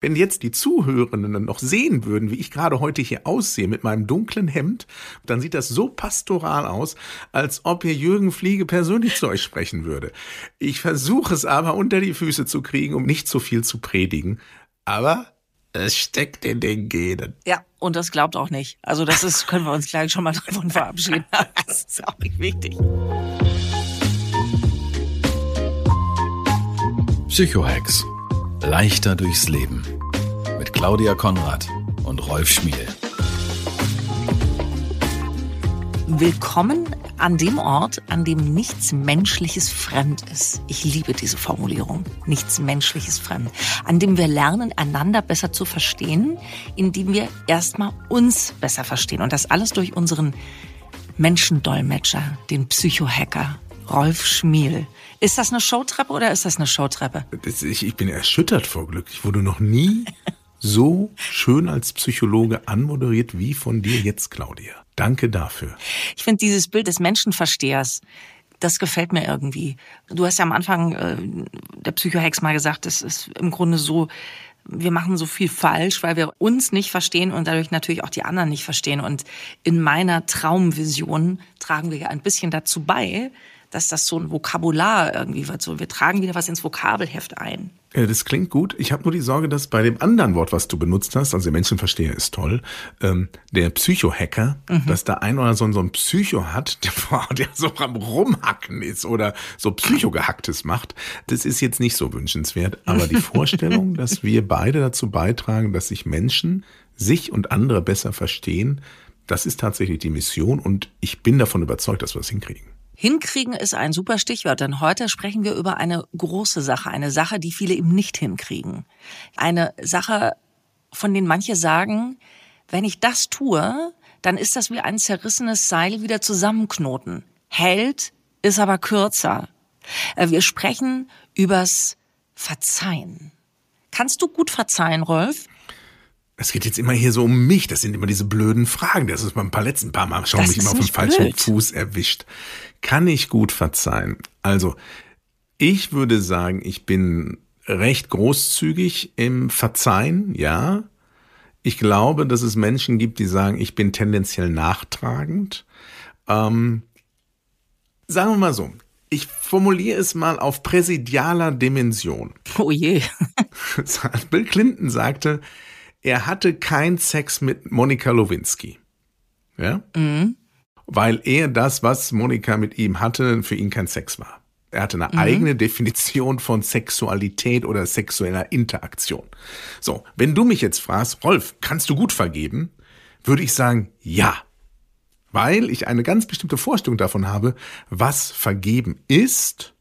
Wenn jetzt die Zuhörenden noch sehen würden, wie ich gerade heute hier aussehe mit meinem dunklen Hemd, dann sieht das so pastoral aus, als ob hier Jürgen Fliege persönlich zu euch sprechen würde. Ich versuche es aber unter die Füße zu kriegen, um nicht so viel zu predigen. Aber es steckt in den Genen. Ja, und das glaubt auch nicht. Also das ist, können wir uns gleich schon mal davon verabschieden. Das ist auch nicht wichtig. Psychohex. Leichter durchs Leben. Mit Claudia Konrad und Rolf Schmiel. Willkommen an dem Ort, an dem nichts Menschliches fremd ist. Ich liebe diese Formulierung. Nichts Menschliches fremd. An dem wir lernen, einander besser zu verstehen, indem wir erstmal uns besser verstehen. Und das alles durch unseren Menschendolmetscher, den Psychohacker, Rolf Schmiel. Ist das eine Showtreppe oder ist das eine Showtreppe? Das, ich, ich bin erschüttert vor Glück. Ich wurde noch nie so schön als Psychologe anmoderiert wie von dir jetzt, Claudia. Danke dafür. Ich finde dieses Bild des Menschenverstehers, das gefällt mir irgendwie. Du hast ja am Anfang äh, der Psychohex mal gesagt, es ist im Grunde so, wir machen so viel falsch, weil wir uns nicht verstehen und dadurch natürlich auch die anderen nicht verstehen. Und in meiner Traumvision tragen wir ja ein bisschen dazu bei, dass das so ein Vokabular irgendwie wird. So, wir tragen wieder was ins Vokabelheft ein. Ja, das klingt gut. Ich habe nur die Sorge, dass bei dem anderen Wort, was du benutzt hast, also der Menschenversteher ist toll, ähm, der Psychohacker, mhm. dass da ein oder so, so ein Psycho hat, der, der so am Rumhacken ist oder so Psychogehacktes macht, das ist jetzt nicht so wünschenswert. Aber die Vorstellung, dass wir beide dazu beitragen, dass sich Menschen sich und andere besser verstehen, das ist tatsächlich die Mission und ich bin davon überzeugt, dass wir es hinkriegen. Hinkriegen ist ein super Stichwort, denn heute sprechen wir über eine große Sache, eine Sache, die viele eben nicht hinkriegen. Eine Sache, von denen manche sagen, wenn ich das tue, dann ist das wie ein zerrissenes Seil wieder zusammenknoten. Hält, ist aber kürzer. Äh, wir sprechen übers Verzeihen. Kannst du gut verzeihen, Rolf? Es geht jetzt immer hier so um mich. Das sind immer diese blöden Fragen. Das ist beim paar letzten paar Mal schon mich immer auf den falschen blöd. Fuß erwischt. Kann ich gut verzeihen? Also, ich würde sagen, ich bin recht großzügig im Verzeihen, ja. Ich glaube, dass es Menschen gibt, die sagen, ich bin tendenziell nachtragend. Ähm, sagen wir mal so, ich formuliere es mal auf präsidialer Dimension. Oh je. Bill Clinton sagte, er hatte keinen Sex mit Monika Lewinsky. Ja? Mhm. Weil er das, was Monika mit ihm hatte, für ihn kein Sex war. Er hatte eine mhm. eigene Definition von Sexualität oder sexueller Interaktion. So, wenn du mich jetzt fragst, Rolf, kannst du gut vergeben? Würde ich sagen, ja. Weil ich eine ganz bestimmte Vorstellung davon habe, was vergeben ist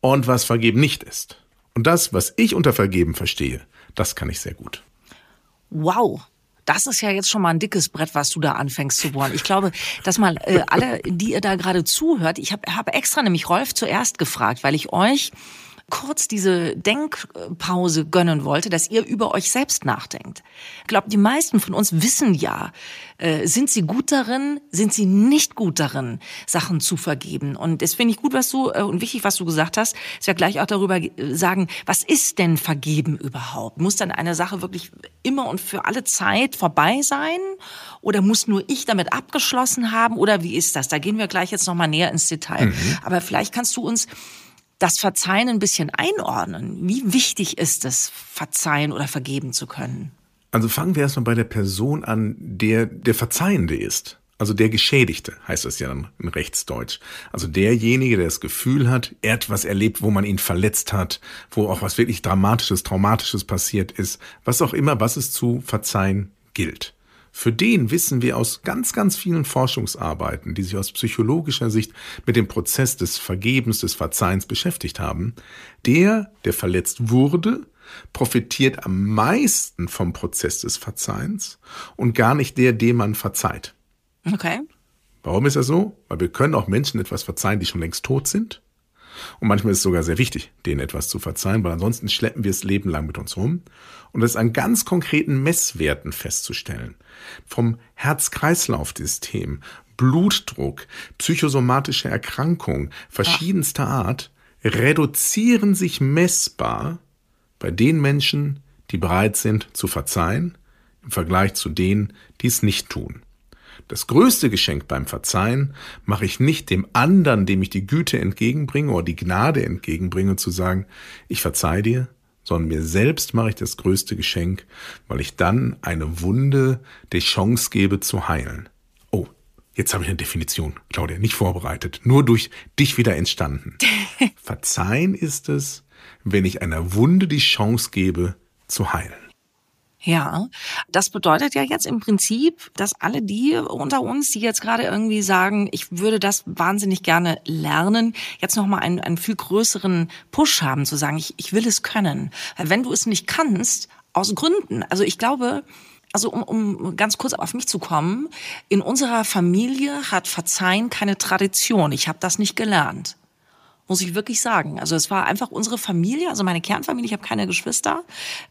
und was vergeben nicht ist. Und das, was ich unter vergeben verstehe, das kann ich sehr gut wow, das ist ja jetzt schon mal ein dickes Brett, was du da anfängst zu bohren. Ich glaube, dass mal äh, alle, die ihr da gerade zuhört, ich habe hab extra nämlich Rolf zuerst gefragt, weil ich euch kurz diese Denkpause gönnen wollte, dass ihr über euch selbst nachdenkt. Ich glaube, die meisten von uns wissen ja, äh, sind sie gut darin, sind sie nicht gut darin, Sachen zu vergeben. Und das finde ich gut, was du äh, und wichtig, was du gesagt hast. Ich werde gleich auch darüber äh, sagen, was ist denn Vergeben überhaupt? Muss dann eine Sache wirklich immer und für alle Zeit vorbei sein? Oder muss nur ich damit abgeschlossen haben? Oder wie ist das? Da gehen wir gleich jetzt nochmal näher ins Detail. Mhm. Aber vielleicht kannst du uns das Verzeihen ein bisschen einordnen. Wie wichtig ist es, verzeihen oder vergeben zu können? Also fangen wir erstmal bei der Person an, der der Verzeihende ist. Also der Geschädigte heißt das ja dann in Rechtsdeutsch. Also derjenige, der das Gefühl hat, er hat was erlebt, wo man ihn verletzt hat, wo auch was wirklich Dramatisches, Traumatisches passiert ist, was auch immer, was es zu verzeihen gilt. Für den wissen wir aus ganz, ganz vielen Forschungsarbeiten, die sich aus psychologischer Sicht mit dem Prozess des Vergebens, des Verzeihens beschäftigt haben, der, der verletzt wurde, profitiert am meisten vom Prozess des Verzeihens und gar nicht der, dem man verzeiht. Okay. Warum ist das so? Weil wir können auch Menschen etwas verzeihen, die schon längst tot sind. Und manchmal ist es sogar sehr wichtig, denen etwas zu verzeihen, weil ansonsten schleppen wir es Leben lang mit uns rum. Und das an ganz konkreten Messwerten festzustellen. Vom Herz-Kreislauf-System, Blutdruck, psychosomatische Erkrankungen verschiedenster Art reduzieren sich messbar bei den Menschen, die bereit sind zu verzeihen, im Vergleich zu denen, die es nicht tun. Das größte Geschenk beim Verzeihen mache ich nicht dem anderen, dem ich die Güte entgegenbringe oder die Gnade entgegenbringe, zu sagen, ich verzeih dir, sondern mir selbst mache ich das größte Geschenk, weil ich dann eine Wunde die Chance gebe zu heilen. Oh, jetzt habe ich eine Definition, Claudia, nicht vorbereitet, nur durch dich wieder entstanden. Verzeihen ist es, wenn ich einer Wunde die Chance gebe zu heilen. Ja, das bedeutet ja jetzt im Prinzip, dass alle die unter uns, die jetzt gerade irgendwie sagen, ich würde das wahnsinnig gerne lernen, jetzt nochmal einen, einen viel größeren Push haben, zu sagen, ich, ich will es können. Weil wenn du es nicht kannst, aus Gründen, also ich glaube, also um, um ganz kurz auf mich zu kommen, in unserer Familie hat Verzeihen keine Tradition. Ich habe das nicht gelernt muss ich wirklich sagen. Also es war einfach unsere Familie, also meine Kernfamilie, ich habe keine Geschwister.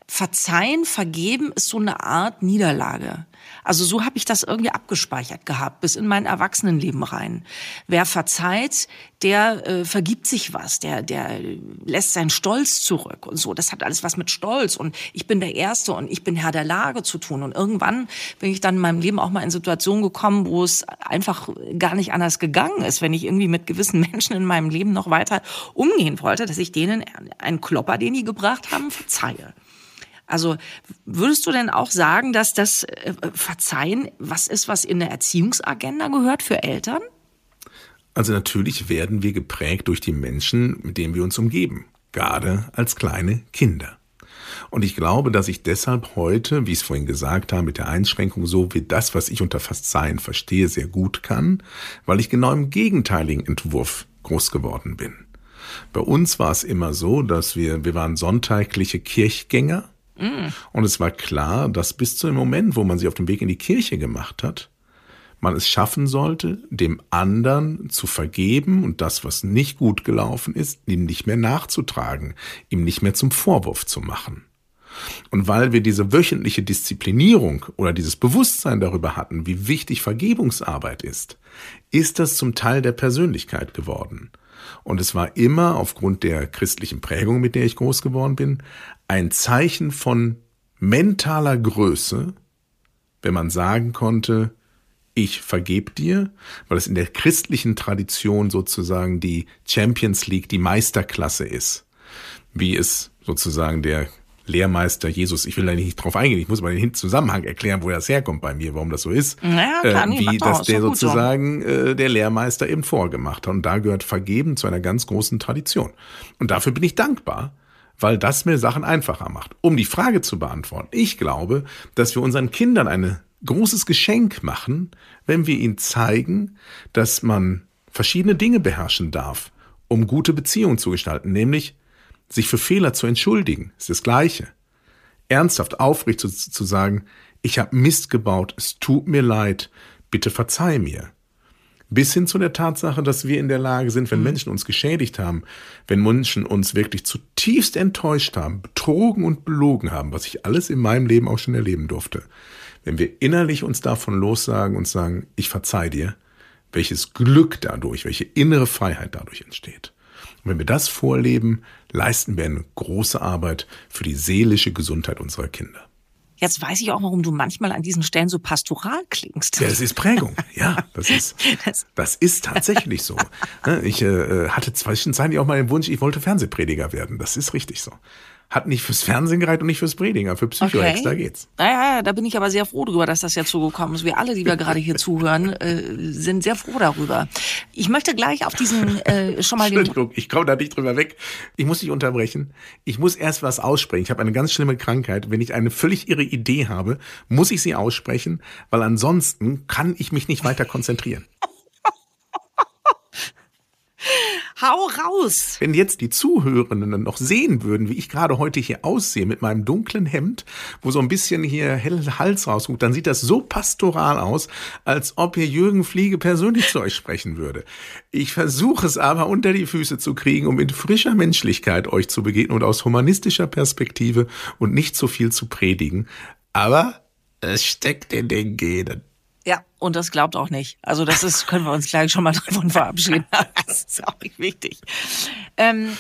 Verzeihen, vergeben ist so eine Art Niederlage. Also so habe ich das irgendwie abgespeichert gehabt, bis in mein Erwachsenenleben rein. Wer verzeiht, der äh, vergibt sich was, der, der lässt seinen Stolz zurück und so. Das hat alles was mit Stolz und ich bin der Erste und ich bin Herr der Lage zu tun. Und irgendwann bin ich dann in meinem Leben auch mal in Situationen gekommen, wo es einfach gar nicht anders gegangen ist, wenn ich irgendwie mit gewissen Menschen in meinem Leben noch weiter umgehen wollte, dass ich denen einen Klopper, den die gebracht haben, verzeihe. Also würdest du denn auch sagen, dass das äh, Verzeihen was ist, was in der Erziehungsagenda gehört für Eltern? Also natürlich werden wir geprägt durch die Menschen, mit denen wir uns umgeben, gerade als kleine Kinder. Und ich glaube, dass ich deshalb heute, wie ich es vorhin gesagt habe, mit der Einschränkung so wie das, was ich unter Verzeihen verstehe, sehr gut kann, weil ich genau im gegenteiligen Entwurf groß geworden bin. Bei uns war es immer so, dass wir, wir waren sonntagliche Kirchgänger mm. und es war klar, dass bis zu dem Moment, wo man sich auf den Weg in die Kirche gemacht hat, man es schaffen sollte, dem anderen zu vergeben und das, was nicht gut gelaufen ist, ihm nicht mehr nachzutragen, ihm nicht mehr zum Vorwurf zu machen. Und weil wir diese wöchentliche Disziplinierung oder dieses Bewusstsein darüber hatten, wie wichtig Vergebungsarbeit ist, ist das zum Teil der Persönlichkeit geworden. Und es war immer aufgrund der christlichen Prägung, mit der ich groß geworden bin, ein Zeichen von mentaler Größe, wenn man sagen konnte, ich vergeb dir, weil es in der christlichen Tradition sozusagen die Champions League, die Meisterklasse ist. Wie es sozusagen der Lehrmeister Jesus, ich will da nicht drauf eingehen, ich muss mal den Zusammenhang erklären, wo das herkommt bei mir, warum das so ist. Ja, klar, äh, wie das der sozusagen äh, der Lehrmeister eben vorgemacht hat. Und da gehört Vergeben zu einer ganz großen Tradition. Und dafür bin ich dankbar, weil das mir Sachen einfacher macht. Um die Frage zu beantworten, ich glaube, dass wir unseren Kindern eine großes Geschenk machen, wenn wir ihnen zeigen, dass man verschiedene Dinge beherrschen darf, um gute Beziehungen zu gestalten, nämlich sich für Fehler zu entschuldigen, ist das Gleiche. Ernsthaft, aufrecht zu, zu sagen, ich habe Mist gebaut, es tut mir leid, bitte verzeih mir. Bis hin zu der Tatsache, dass wir in der Lage sind, wenn mhm. Menschen uns geschädigt haben, wenn Menschen uns wirklich zutiefst enttäuscht haben, betrogen und belogen haben, was ich alles in meinem Leben auch schon erleben durfte, wenn wir innerlich uns davon lossagen und sagen, ich verzeih dir, welches Glück dadurch, welche innere Freiheit dadurch entsteht. Und wenn wir das vorleben, leisten wir eine große Arbeit für die seelische Gesundheit unserer Kinder. Jetzt weiß ich auch, warum du manchmal an diesen Stellen so pastoral klingst. Ja, das ist Prägung. Ja, das ist, das ist tatsächlich so. Ich äh, hatte zwischenzeitlich auch mal den Wunsch, ich wollte Fernsehprediger werden. Das ist richtig so. Hat nicht fürs Fernsehen gereicht und nicht fürs Prediger, für Psychohex, Okay. da geht's. Naja, da bin ich aber sehr froh drüber, dass das jetzt so gekommen ist. Wir alle, die wir gerade hier zuhören, äh, sind sehr froh darüber. Ich möchte gleich auf diesen äh, schon mal den Entschuldigung, ich komme da nicht drüber weg. Ich muss dich unterbrechen. Ich muss erst was aussprechen. Ich habe eine ganz schlimme Krankheit. Wenn ich eine völlig irre Idee habe, muss ich sie aussprechen, weil ansonsten kann ich mich nicht weiter konzentrieren. Hau raus! Wenn jetzt die Zuhörenden noch sehen würden, wie ich gerade heute hier aussehe mit meinem dunklen Hemd, wo so ein bisschen hier hell Hals rausguckt, dann sieht das so pastoral aus, als ob hier Jürgen Fliege persönlich zu euch sprechen würde. Ich versuche es aber unter die Füße zu kriegen, um mit frischer Menschlichkeit euch zu begegnen und aus humanistischer Perspektive und nicht so viel zu predigen. Aber es steckt in den Genen. Ja, und das glaubt auch nicht. Also das ist, können wir uns gleich schon mal davon verabschieden. Das ist auch nicht wichtig. Ähm,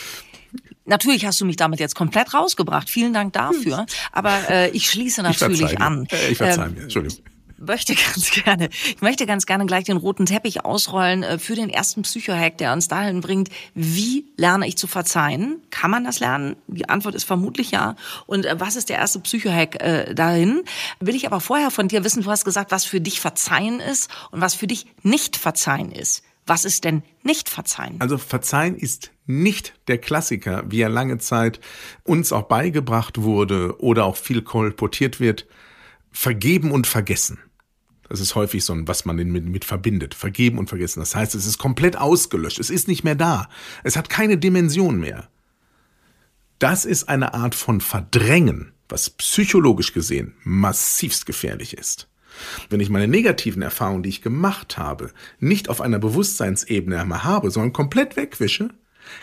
natürlich hast du mich damit jetzt komplett rausgebracht. Vielen Dank dafür. Aber äh, ich schließe Ich natürlich dir. an. Äh, Ich verzeih Ähm, mir, Entschuldigung. Möchte ganz gerne, ich möchte ganz gerne gleich den roten Teppich ausrollen äh, für den ersten Psychohack, der uns dahin bringt, wie lerne ich zu verzeihen? Kann man das lernen? Die Antwort ist vermutlich ja. Und äh, was ist der erste Psychohack äh, dahin? Will ich aber vorher von dir wissen, du hast gesagt, was für dich Verzeihen ist und was für dich nicht Verzeihen ist. Was ist denn nicht Verzeihen? Also Verzeihen ist nicht der Klassiker, wie er lange Zeit uns auch beigebracht wurde oder auch viel kolportiert wird. Vergeben und vergessen. Das ist häufig so ein, was man mit, mit verbindet. Vergeben und vergessen. Das heißt, es ist komplett ausgelöscht. Es ist nicht mehr da. Es hat keine Dimension mehr. Das ist eine Art von Verdrängen, was psychologisch gesehen massivst gefährlich ist. Wenn ich meine negativen Erfahrungen, die ich gemacht habe, nicht auf einer Bewusstseinsebene einmal habe, sondern komplett wegwische,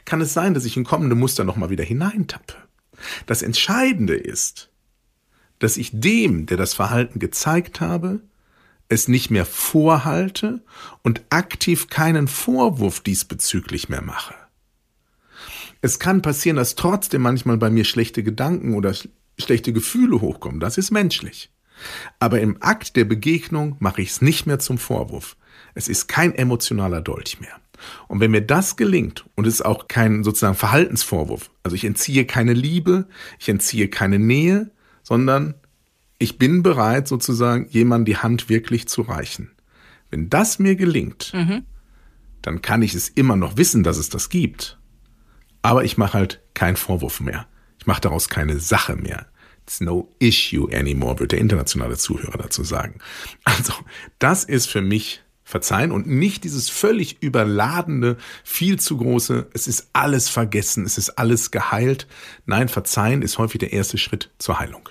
kann es sein, dass ich in kommende Muster nochmal wieder hineintappe. Das Entscheidende ist, dass ich dem, der das Verhalten gezeigt habe, es nicht mehr vorhalte und aktiv keinen Vorwurf diesbezüglich mehr mache. Es kann passieren, dass trotzdem manchmal bei mir schlechte Gedanken oder sch schlechte Gefühle hochkommen. Das ist menschlich. Aber im Akt der Begegnung mache ich es nicht mehr zum Vorwurf. Es ist kein emotionaler Dolch mehr. Und wenn mir das gelingt, und es ist auch kein sozusagen Verhaltensvorwurf, also ich entziehe keine Liebe, ich entziehe keine Nähe, sondern ich bin bereit, sozusagen jemandem die Hand wirklich zu reichen. Wenn das mir gelingt, dann kann ich es immer noch wissen, dass es das gibt. Aber ich mache halt keinen Vorwurf mehr. Ich mache daraus keine Sache mehr. It's no issue anymore, wird der internationale Zuhörer dazu sagen. Also, das ist für mich Verzeihen und nicht dieses völlig überladene, viel zu große, es ist alles vergessen, es ist alles geheilt. Nein, Verzeihen ist häufig der erste Schritt zur Heilung.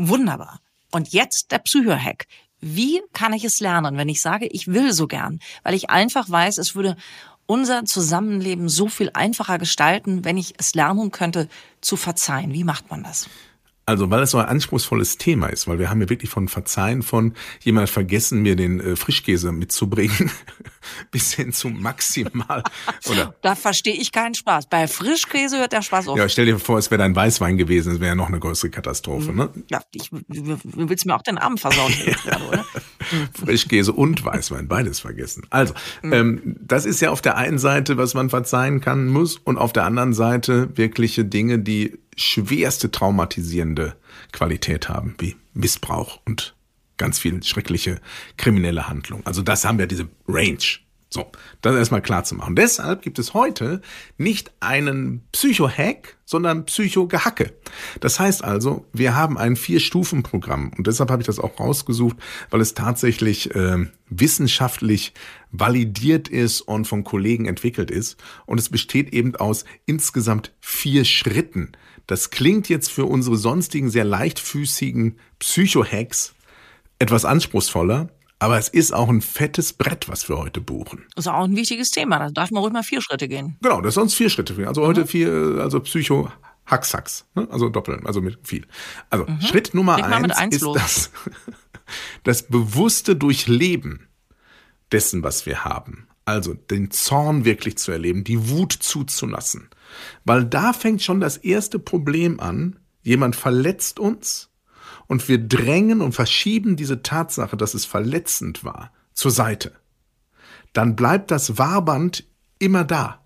Wunderbar. Und jetzt der Psychohack. Wie kann ich es lernen, wenn ich sage, ich will so gern? Weil ich einfach weiß, es würde unser Zusammenleben so viel einfacher gestalten, wenn ich es lernen könnte, zu verzeihen. Wie macht man das? Also, weil es so ein anspruchsvolles Thema ist, weil wir haben ja wirklich von Verzeihen von jemand vergessen, mir den äh, Frischkäse mitzubringen, bis hin zu maximal. Oder Da verstehe ich keinen Spaß. Bei Frischkäse hört der Spaß auf. ja, stell dir vor, es wäre dein Weißwein gewesen, das wäre ja noch eine größere Katastrophe. Ne? Ja, ich, du willst mir auch den Abend versauen, gerade, oder? Frischkäse und Weißwein, beides vergessen. Also, ähm, das ist ja auf der einen Seite, was man verzeihen kann muss, und auf der anderen Seite wirkliche Dinge, die schwerste traumatisierende Qualität haben, wie Missbrauch und ganz viel schreckliche kriminelle Handlung. Also das haben wir diese Range. So, das erstmal klar zu machen. Deshalb gibt es heute nicht einen Psycho-Hack, sondern Psycho-Gehacke. Das heißt also, wir haben ein Vier-Stufen-Programm und deshalb habe ich das auch rausgesucht, weil es tatsächlich äh, wissenschaftlich validiert ist und von Kollegen entwickelt ist. Und es besteht eben aus insgesamt vier Schritten. Das klingt jetzt für unsere sonstigen sehr leichtfüßigen Psycho-Hacks etwas anspruchsvoller, Aber es ist auch ein fettes Brett, was wir heute buchen. Das ist auch ein wichtiges Thema. Da darf man ruhig mal vier Schritte gehen. Genau, das sind sonst vier Schritte. Also heute vier, also Psycho Haxhacks, ne? also doppeln, also mit viel. Also mhm. Schritt Nummer eins, eins, ist das, das bewusste Durchleben dessen, was wir haben. Also den Zorn wirklich zu erleben, die Wut zuzulassen. Weil da fängt schon das erste Problem an. Jemand verletzt uns und wir drängen und verschieben diese Tatsache, dass es verletzend war, zur Seite. Dann bleibt das Wahrband immer da.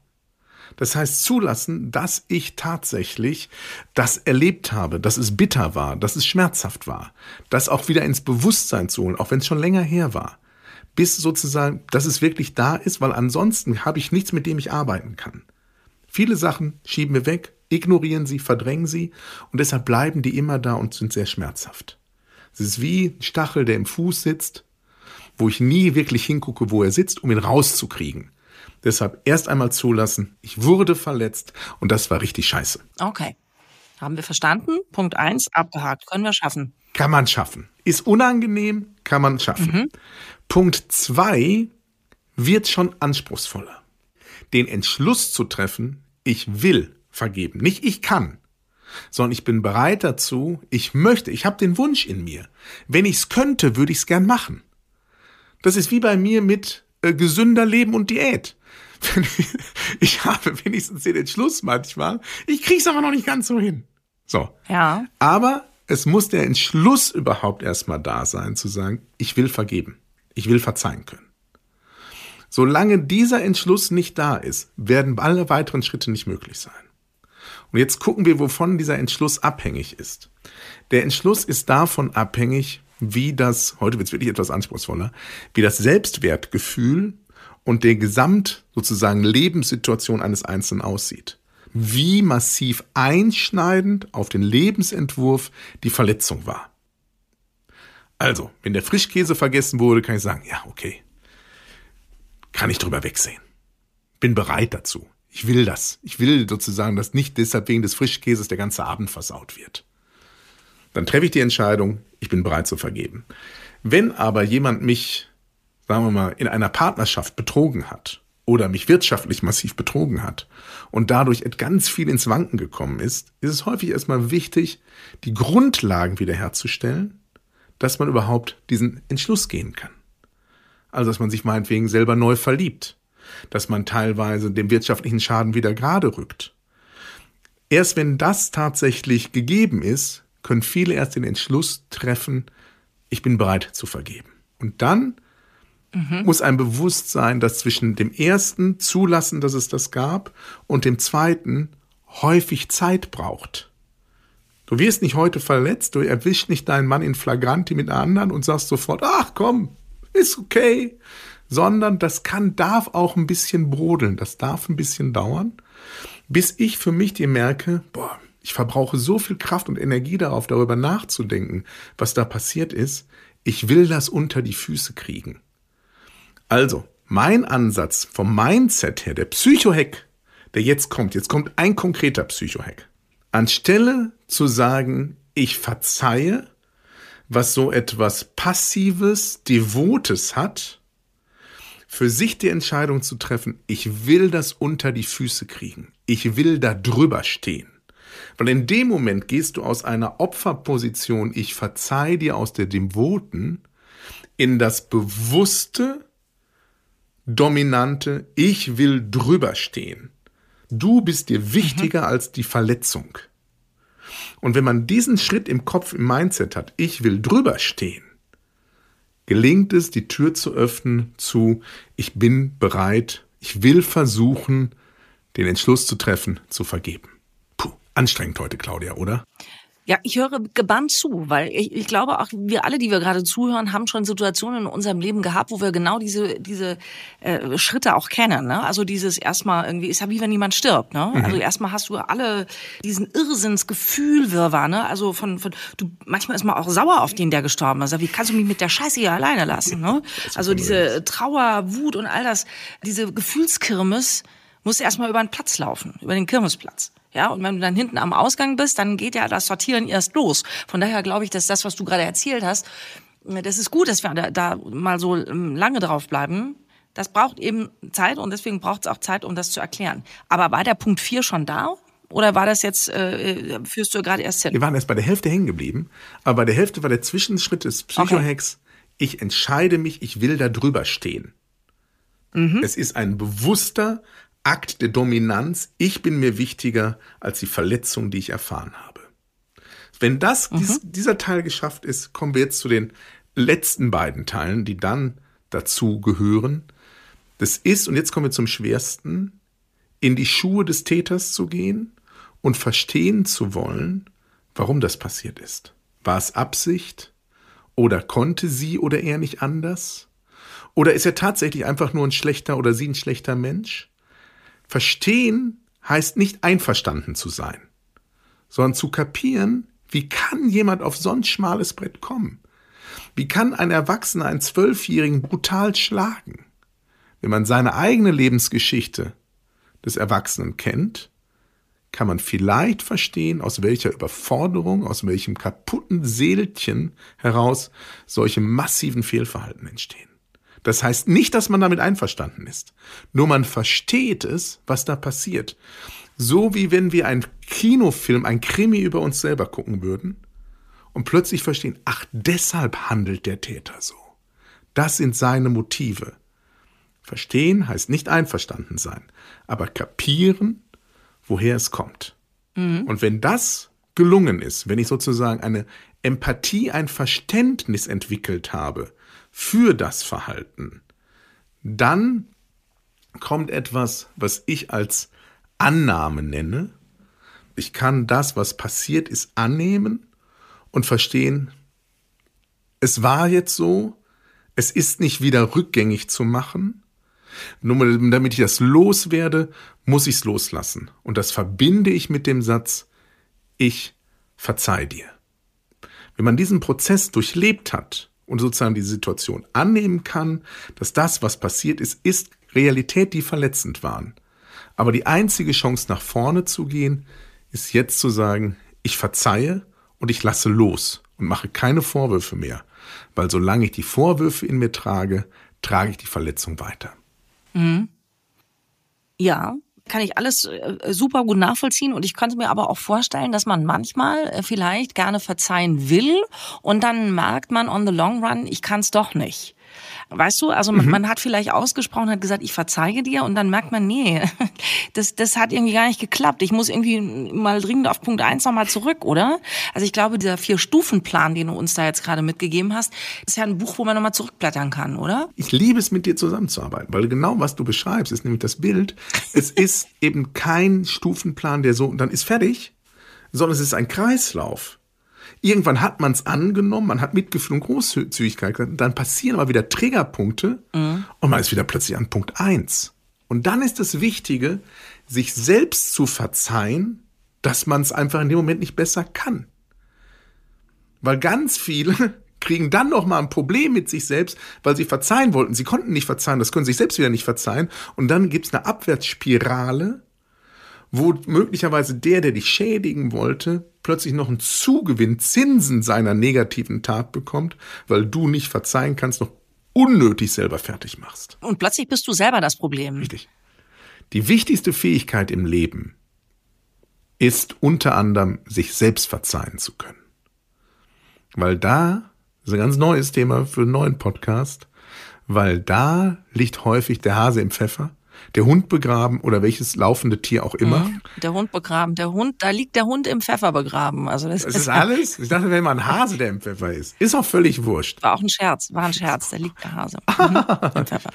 Das heißt zulassen, dass ich tatsächlich das erlebt habe, dass es bitter war, dass es schmerzhaft war, das auch wieder ins Bewusstsein zu holen, auch wenn es schon länger her war bis sozusagen, dass es wirklich da ist, weil ansonsten habe ich nichts, mit dem ich arbeiten kann. Viele Sachen schieben wir weg, ignorieren sie, verdrängen sie und deshalb bleiben die immer da und sind sehr schmerzhaft. Es ist wie ein Stachel, der im Fuß sitzt, wo ich nie wirklich hingucke, wo er sitzt, um ihn rauszukriegen. Deshalb erst einmal zulassen, ich wurde verletzt und das war richtig scheiße. Okay. Haben wir verstanden? Punkt eins abgehakt. Können wir schaffen. Kann man schaffen. Ist unangenehm, kann man schaffen. Mhm. Punkt zwei wird schon anspruchsvoller. Den Entschluss zu treffen, ich will vergeben. Nicht ich kann, sondern ich bin bereit dazu, ich möchte, ich habe den Wunsch in mir. Wenn ich es könnte, würde ich es gern machen. Das ist wie bei mir mit äh, gesünder Leben und Diät. ich habe wenigstens den Entschluss manchmal, ich kriege es aber noch nicht ganz so hin. So. Ja. Aber es muss der Entschluss überhaupt erstmal da sein, zu sagen, ich will vergeben. Ich will verzeihen können. Solange dieser Entschluss nicht da ist, werden alle weiteren Schritte nicht möglich sein. Und jetzt gucken wir, wovon dieser Entschluss abhängig ist. Der Entschluss ist davon abhängig, wie das, heute wird es wirklich etwas anspruchsvoller, wie das Selbstwertgefühl und der Gesamt sozusagen Lebenssituation eines Einzelnen aussieht. Wie massiv einschneidend auf den Lebensentwurf die Verletzung war. Also, wenn der Frischkäse vergessen wurde, kann ich sagen, ja, okay. Kann ich drüber wegsehen. Bin bereit dazu. Ich will das. Ich will sozusagen, dass nicht deshalb wegen des Frischkäses der ganze Abend versaut wird. Dann treffe ich die Entscheidung, ich bin bereit zu vergeben. Wenn aber jemand mich, sagen wir mal, in einer Partnerschaft betrogen hat oder mich wirtschaftlich massiv betrogen hat und dadurch ganz viel ins Wanken gekommen ist, ist es häufig erstmal wichtig, die Grundlagen wiederherzustellen dass man überhaupt diesen Entschluss gehen kann. Also, dass man sich meinetwegen selber neu verliebt, dass man teilweise dem wirtschaftlichen Schaden wieder gerade rückt. Erst wenn das tatsächlich gegeben ist, können viele erst den Entschluss treffen, ich bin bereit zu vergeben. Und dann mhm. muss ein Bewusstsein, das zwischen dem ersten Zulassen, dass es das gab, und dem zweiten häufig Zeit braucht. Du wirst nicht heute verletzt, du erwischst nicht deinen Mann in Flagranti mit anderen und sagst sofort, ach komm, ist okay. Sondern das kann, darf auch ein bisschen brodeln, das darf ein bisschen dauern, bis ich für mich dir merke, boah, ich verbrauche so viel Kraft und Energie darauf, darüber nachzudenken, was da passiert ist. Ich will das unter die Füße kriegen. Also, mein Ansatz vom Mindset her, der Psychohack, der jetzt kommt, jetzt kommt ein konkreter Psychohack. Anstelle zu sagen, ich verzeihe, was so etwas Passives, Devotes hat, für sich die Entscheidung zu treffen, ich will das unter die Füße kriegen. Ich will da drüber stehen. Weil in dem Moment gehst du aus einer Opferposition, ich verzeih dir aus der Devoten, in das bewusste, dominante, ich will drüber stehen. Du bist dir wichtiger mhm. als die Verletzung. Und wenn man diesen Schritt im Kopf, im Mindset hat, ich will drüber stehen, gelingt es, die Tür zu öffnen zu, ich bin bereit, ich will versuchen, den Entschluss zu treffen, zu vergeben. Puh, anstrengend heute, Claudia, oder? Ja, ich höre gebannt zu, weil ich, ich glaube auch wir alle, die wir gerade zuhören, haben schon Situationen in unserem Leben gehabt, wo wir genau diese diese äh, Schritte auch kennen. Ne? Also dieses erstmal irgendwie ist ja wie wenn jemand stirbt. Ne? Mhm. Also erstmal hast du alle diesen Irrsinnsgefühlwirrwarr. Ne? Also von, von du manchmal ist man auch sauer auf den, der gestorben ist. Wie kannst du mich mit der Scheiße hier alleine lassen? Ne? Also diese Trauer, Wut und all das, diese Gefühlskirmes muss erstmal über den Platz laufen, über den Kirmesplatz. Ja, und wenn du dann hinten am Ausgang bist, dann geht ja das Sortieren erst los. Von daher glaube ich, dass das, was du gerade erzählt hast, das ist gut, dass wir da, da mal so ähm, lange drauf bleiben. Das braucht eben Zeit und deswegen braucht es auch Zeit, um das zu erklären. Aber war der Punkt 4 schon da? Oder war das jetzt, äh, führst du gerade erst hin? Wir waren erst bei der Hälfte hängen geblieben, aber bei der Hälfte war der Zwischenschritt des Psychohacks, okay. ich entscheide mich, ich will da drüber stehen. Mhm. Es ist ein bewusster Akt der Dominanz, ich bin mir wichtiger als die Verletzung, die ich erfahren habe. Wenn das, mhm. dies, dieser Teil geschafft ist, kommen wir jetzt zu den letzten beiden Teilen, die dann dazu gehören. Das ist, und jetzt kommen wir zum schwersten, in die Schuhe des Täters zu gehen und verstehen zu wollen, warum das passiert ist. War es Absicht? Oder konnte sie oder er nicht anders? Oder ist er tatsächlich einfach nur ein schlechter oder sie ein schlechter Mensch? Verstehen heißt nicht einverstanden zu sein, sondern zu kapieren, wie kann jemand auf so ein schmales Brett kommen? Wie kann ein Erwachsener einen Zwölfjährigen brutal schlagen? Wenn man seine eigene Lebensgeschichte des Erwachsenen kennt, kann man vielleicht verstehen, aus welcher Überforderung, aus welchem kaputten Seelchen heraus solche massiven Fehlverhalten entstehen. Das heißt nicht, dass man damit einverstanden ist. Nur man versteht es, was da passiert. So wie wenn wir einen Kinofilm, ein Krimi über uns selber gucken würden und plötzlich verstehen, ach, deshalb handelt der Täter so. Das sind seine Motive. Verstehen heißt nicht einverstanden sein, aber kapieren, woher es kommt. Mhm. Und wenn das gelungen ist, wenn ich sozusagen eine Empathie, ein Verständnis entwickelt habe für das Verhalten, dann kommt etwas, was ich als Annahme nenne. Ich kann das, was passiert ist, annehmen und verstehen, es war jetzt so, es ist nicht wieder rückgängig zu machen. Nur damit ich das loswerde, muss ich es loslassen. Und das verbinde ich mit dem Satz, ich verzeih dir. Wenn man diesen Prozess durchlebt hat und sozusagen die Situation annehmen kann, dass das, was passiert ist, ist Realität, die verletzend waren. Aber die einzige Chance nach vorne zu gehen, ist jetzt zu sagen, ich verzeihe und ich lasse los und mache keine Vorwürfe mehr. Weil solange ich die Vorwürfe in mir trage, trage ich die Verletzung weiter. Mhm. Ja, kann ich alles äh, super gut nachvollziehen und ich könnte mir aber auch vorstellen, dass man manchmal äh, vielleicht gerne verzeihen will und dann merkt man on the long run, ich kann es doch nicht. Weißt du, also man, mhm. man, hat vielleicht ausgesprochen, hat gesagt, ich verzeihe dir und dann merkt man, nee, das, das hat irgendwie gar nicht geklappt. Ich muss irgendwie mal dringend auf Punkt eins nochmal zurück, oder? Also ich glaube, dieser Vier-Stufen-Plan, den du uns da jetzt gerade mitgegeben hast, ist ja ein Buch, wo man nochmal zurückblättern kann, oder? Ich liebe es, mit dir zusammenzuarbeiten, weil genau was du beschreibst, ist nämlich das Bild. Es ist eben kein Stufenplan, der so, und dann ist fertig, sondern es ist ein Kreislauf. Irgendwann hat man es angenommen, man hat Mitgefühl und Großzügigkeit dann passieren aber wieder Triggerpunkte mhm. und man ist wieder plötzlich an Punkt eins. Und dann ist das Wichtige, sich selbst zu verzeihen, dass man es einfach in dem Moment nicht besser kann. Weil ganz viele kriegen dann noch mal ein Problem mit sich selbst, weil sie verzeihen wollten. Sie konnten nicht verzeihen, das können sie sich selbst wieder nicht verzeihen. Und dann gibt es eine Abwärtsspirale, wo möglicherweise der, der dich schädigen wollte, plötzlich noch einen Zugewinn, Zinsen seiner negativen Tat bekommt, weil du nicht verzeihen kannst, noch unnötig selber fertig machst. Und plötzlich bist du selber das Problem. Richtig. Die wichtigste Fähigkeit im Leben ist unter anderem, sich selbst verzeihen zu können. Weil da, das ist ein ganz neues Thema für einen neuen Podcast, weil da liegt häufig der Hase im Pfeffer der Hund begraben oder welches laufende Tier auch immer. Mhm. Der Hund begraben. Der Hund, da liegt der Hund im Pfeffer begraben. Also das, das ist alles? Ich dachte, wenn man ein Hase, der im Pfeffer ist. Ist auch völlig wurscht. War auch ein Scherz, war ein Scherz. Da liegt der Hase mhm, im Pfeffer.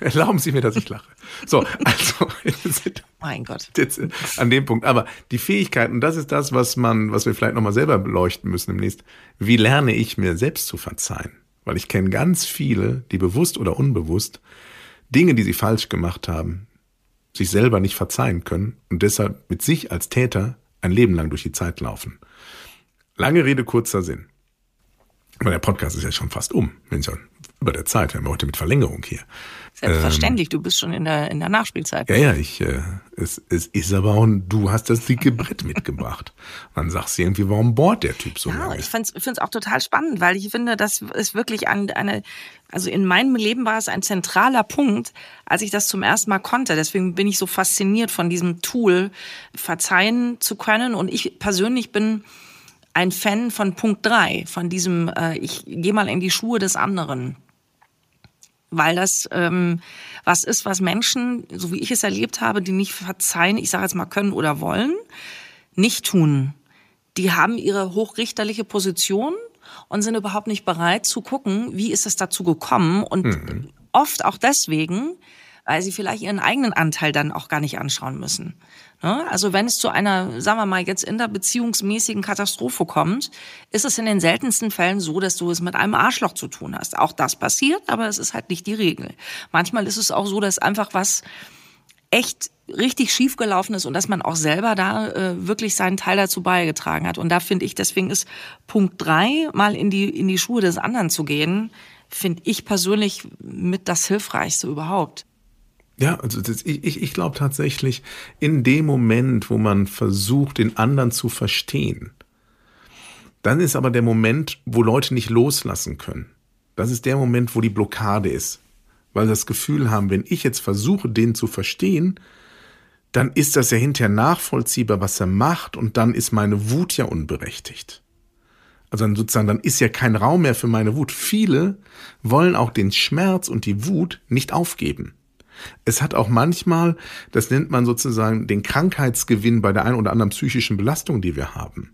Erlauben Sie mir, dass ich lache. So, also. mein Gott. Jetzt an dem Punkt. Aber die Fähigkeiten, das ist das, was man, was wir vielleicht nochmal selber beleuchten müssen demnächst. Wie lerne ich mir selbst zu verzeihen? Weil ich kenne ganz viele, die bewusst oder unbewusst Dinge, die sie falsch gemacht haben, sich selber nicht verzeihen können und deshalb mit sich als Täter ein Leben lang durch die Zeit laufen. Lange Rede, kurzer Sinn. Aber der Podcast ist ja schon fast um. Wenn schon über der Zeit. Wir haben heute mit Verlängerung hier. Selbstverständlich, ähm, du bist schon in der, in der Nachspielzeit. Ja, ja, ich, äh, es, es ist aber auch, du hast das dicke Brett mitgebracht. Man sagt irgendwie, warum bohrt der Typ so ja, lange? ich finde es auch total spannend, weil ich finde, das ist wirklich ein, eine, also in meinem Leben war es ein zentraler Punkt, als ich das zum ersten Mal konnte. Deswegen bin ich so fasziniert von diesem Tool, verzeihen zu können. Und ich persönlich bin ein Fan von Punkt drei, von diesem, äh, ich gehe mal in die Schuhe des anderen weil das ähm, was ist, was Menschen, so wie ich es erlebt habe, die nicht verzeihen, ich sage jetzt mal können oder wollen, nicht tun. Die haben ihre hochrichterliche Position und sind überhaupt nicht bereit zu gucken, wie ist es dazu gekommen und mhm. oft auch deswegen, weil sie vielleicht ihren eigenen Anteil dann auch gar nicht anschauen müssen. Ne? Also wenn es zu einer, sagen wir mal, jetzt in der beziehungsmäßigen Katastrophe kommt, ist es in den seltensten Fällen so, dass du es mit einem Arschloch zu tun hast. Auch das passiert, aber es ist halt nicht die Regel. Manchmal ist es auch so, dass einfach was echt richtig schief gelaufen ist und dass man auch selber da äh, wirklich seinen Teil dazu beigetragen hat. Und da finde ich, deswegen ist Punkt drei, mal in die, in die Schuhe des anderen zu gehen, finde ich persönlich mit das Hilfreichste überhaupt. Ja, also das, ich, ich glaube tatsächlich, in dem Moment, wo man versucht, den anderen zu verstehen, dann ist aber der Moment, wo Leute nicht loslassen können. Das ist der Moment, wo die Blockade ist. Weil das Gefühl haben, wenn ich jetzt versuche, den zu verstehen, dann ist das ja hinterher nachvollziehbar, was er macht, und dann ist meine Wut ja unberechtigt. Also dann sozusagen, dann ist ja kein Raum mehr für meine Wut. Viele wollen auch den Schmerz und die Wut nicht aufgeben. Es hat auch manchmal, das nennt man sozusagen den Krankheitsgewinn bei der einen oder anderen psychischen Belastung, die wir haben.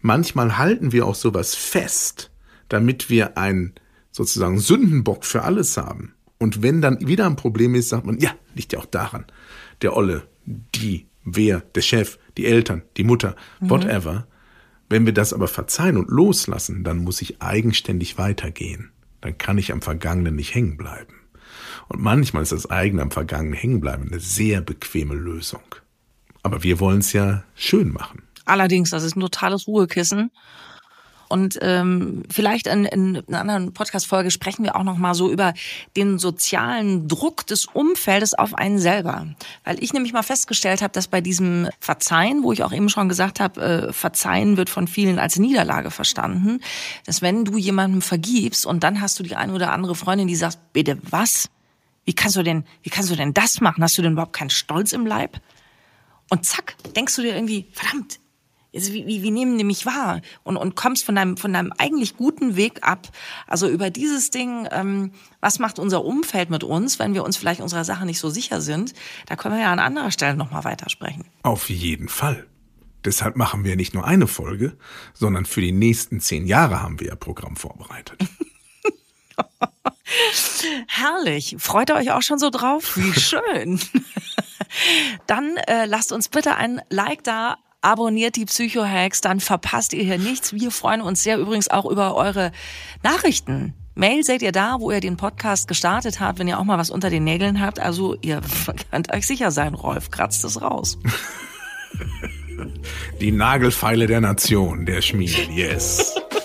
Manchmal halten wir auch sowas fest, damit wir einen sozusagen Sündenbock für alles haben. Und wenn dann wieder ein Problem ist, sagt man, ja, liegt ja auch daran. Der Olle, die, wer, der Chef, die Eltern, die Mutter, mhm. whatever. Wenn wir das aber verzeihen und loslassen, dann muss ich eigenständig weitergehen. Dann kann ich am Vergangenen nicht hängen bleiben. Und manchmal ist das eigene am Vergangenen hängenbleiben eine sehr bequeme Lösung. Aber wir wollen es ja schön machen. Allerdings, das ist ein totales Ruhekissen. Und ähm, vielleicht in, in einer anderen Podcast-Folge sprechen wir auch noch mal so über den sozialen Druck des Umfeldes auf einen selber. Weil ich nämlich mal festgestellt habe, dass bei diesem Verzeihen, wo ich auch eben schon gesagt habe, äh, Verzeihen wird von vielen als Niederlage verstanden, dass wenn du jemandem vergibst und dann hast du die eine oder andere Freundin, die sagt, bitte was? Wie kannst du denn, wie kannst du denn das machen? Hast du denn überhaupt keinen Stolz im Leib? Und zack, denkst du dir irgendwie, verdammt, jetzt, wie, wie, wie nehmen die mich wahr? Und, und kommst von deinem, von deinem eigentlich guten Weg ab. Also über dieses Ding, ähm, was macht unser Umfeld mit uns, wenn wir uns vielleicht unserer Sache nicht so sicher sind, da können wir ja an anderer Stelle nochmal weitersprechen. Auf jeden Fall. Deshalb machen wir nicht nur eine Folge, sondern für die nächsten zehn Jahre haben wir ja Programm vorbereitet. Herrlich. Freut ihr euch auch schon so drauf? Wie schön. Dann äh, lasst uns bitte ein Like da. Abonniert die Psycho-Hacks, dann verpasst ihr hier nichts. Wir freuen uns sehr übrigens auch über eure Nachrichten. Mail seht ihr da, wo ihr den Podcast gestartet habt, wenn ihr auch mal was unter den Nägeln habt. Also ihr könnt euch sicher sein, Rolf kratzt es raus. Die Nagelfeile der Nation, der Schmied, yes.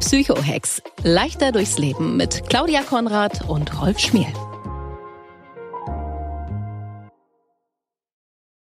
Psycho-Hacks. Leichter durchs Leben mit Claudia Konrad und Rolf Schmiel.